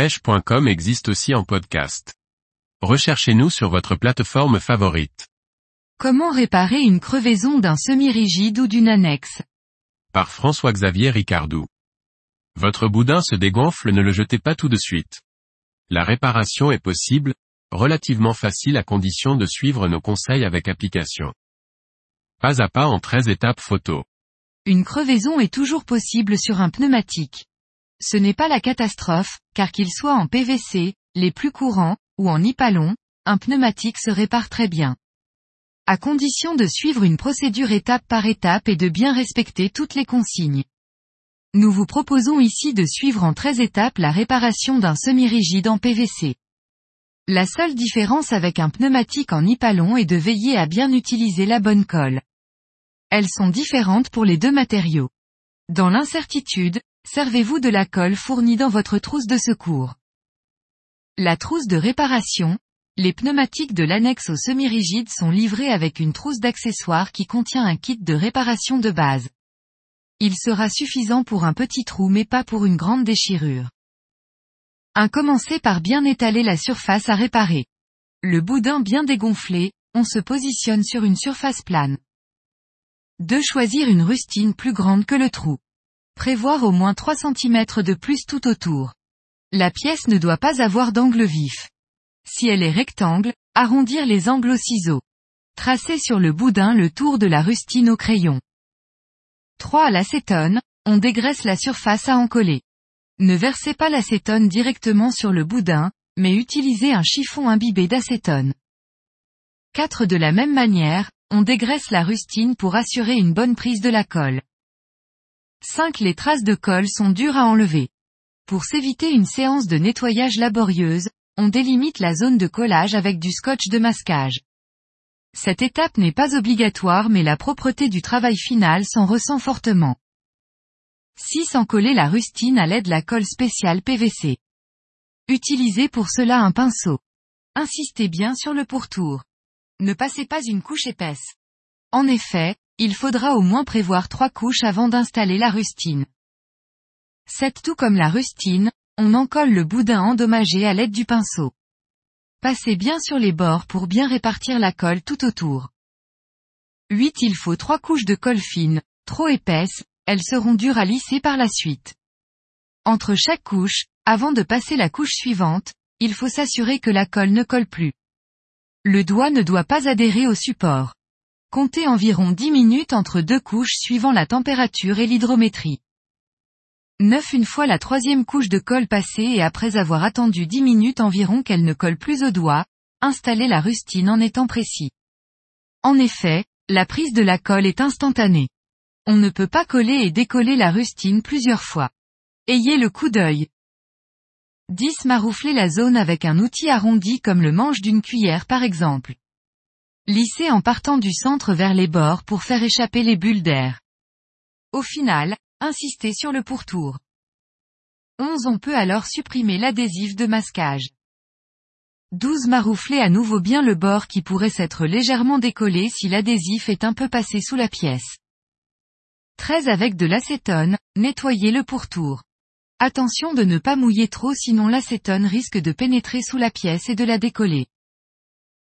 pêche.com existe aussi en podcast. Recherchez-nous sur votre plateforme favorite. Comment réparer une crevaison d'un semi-rigide ou d'une annexe? Par François-Xavier Ricardou. Votre boudin se dégonfle, ne le jetez pas tout de suite. La réparation est possible, relativement facile à condition de suivre nos conseils avec application. Pas à pas en 13 étapes photo. Une crevaison est toujours possible sur un pneumatique. Ce n'est pas la catastrophe, car qu'il soit en PVC, les plus courants, ou en nipalon, un pneumatique se répare très bien. À condition de suivre une procédure étape par étape et de bien respecter toutes les consignes. Nous vous proposons ici de suivre en 13 étapes la réparation d'un semi-rigide en PVC. La seule différence avec un pneumatique en nipalon est de veiller à bien utiliser la bonne colle. Elles sont différentes pour les deux matériaux. Dans l'incertitude, servez-vous de la colle fournie dans votre trousse de secours. La trousse de réparation, les pneumatiques de l'annexe au semi-rigide sont livrés avec une trousse d'accessoires qui contient un kit de réparation de base. Il sera suffisant pour un petit trou mais pas pour une grande déchirure. 1. Commencez par bien étaler la surface à réparer. Le boudin bien dégonflé, on se positionne sur une surface plane. 2. Choisir une rustine plus grande que le trou. Prévoir au moins 3 cm de plus tout autour. La pièce ne doit pas avoir d'angle vif. Si elle est rectangle, arrondir les angles au ciseau. Tracer sur le boudin le tour de la rustine au crayon. 3. À l'acétone, on dégraisse la surface à encoller. Ne versez pas l'acétone directement sur le boudin, mais utilisez un chiffon imbibé d'acétone. 4. De la même manière, on dégraisse la rustine pour assurer une bonne prise de la colle. 5. Les traces de colle sont dures à enlever. Pour s'éviter une séance de nettoyage laborieuse, on délimite la zone de collage avec du scotch de masquage. Cette étape n'est pas obligatoire mais la propreté du travail final s'en ressent fortement. 6. Encoller la rustine à l'aide de la colle spéciale PVC. Utilisez pour cela un pinceau. Insistez bien sur le pourtour. Ne passez pas une couche épaisse. En effet, il faudra au moins prévoir trois couches avant d'installer la rustine. 7. Tout comme la rustine, on encolle le boudin endommagé à l'aide du pinceau. Passez bien sur les bords pour bien répartir la colle tout autour. 8. Il faut trois couches de colle fine, trop épaisse, elles seront dures à lisser par la suite. Entre chaque couche, avant de passer la couche suivante, il faut s'assurer que la colle ne colle plus. Le doigt ne doit pas adhérer au support. Comptez environ 10 minutes entre deux couches suivant la température et l'hydrométrie. 9. Une fois la troisième couche de colle passée et après avoir attendu 10 minutes environ qu'elle ne colle plus au doigt, installez la rustine en étant précis. En effet, la prise de la colle est instantanée. On ne peut pas coller et décoller la rustine plusieurs fois. Ayez le coup d'œil. 10. Maroufler la zone avec un outil arrondi comme le manche d'une cuillère par exemple. Lissez en partant du centre vers les bords pour faire échapper les bulles d'air. Au final, insistez sur le pourtour. 11. On peut alors supprimer l'adhésif de masquage. 12. Maroufler à nouveau bien le bord qui pourrait s'être légèrement décollé si l'adhésif est un peu passé sous la pièce. 13. Avec de l'acétone, nettoyez le pourtour. Attention de ne pas mouiller trop sinon l'acétone risque de pénétrer sous la pièce et de la décoller.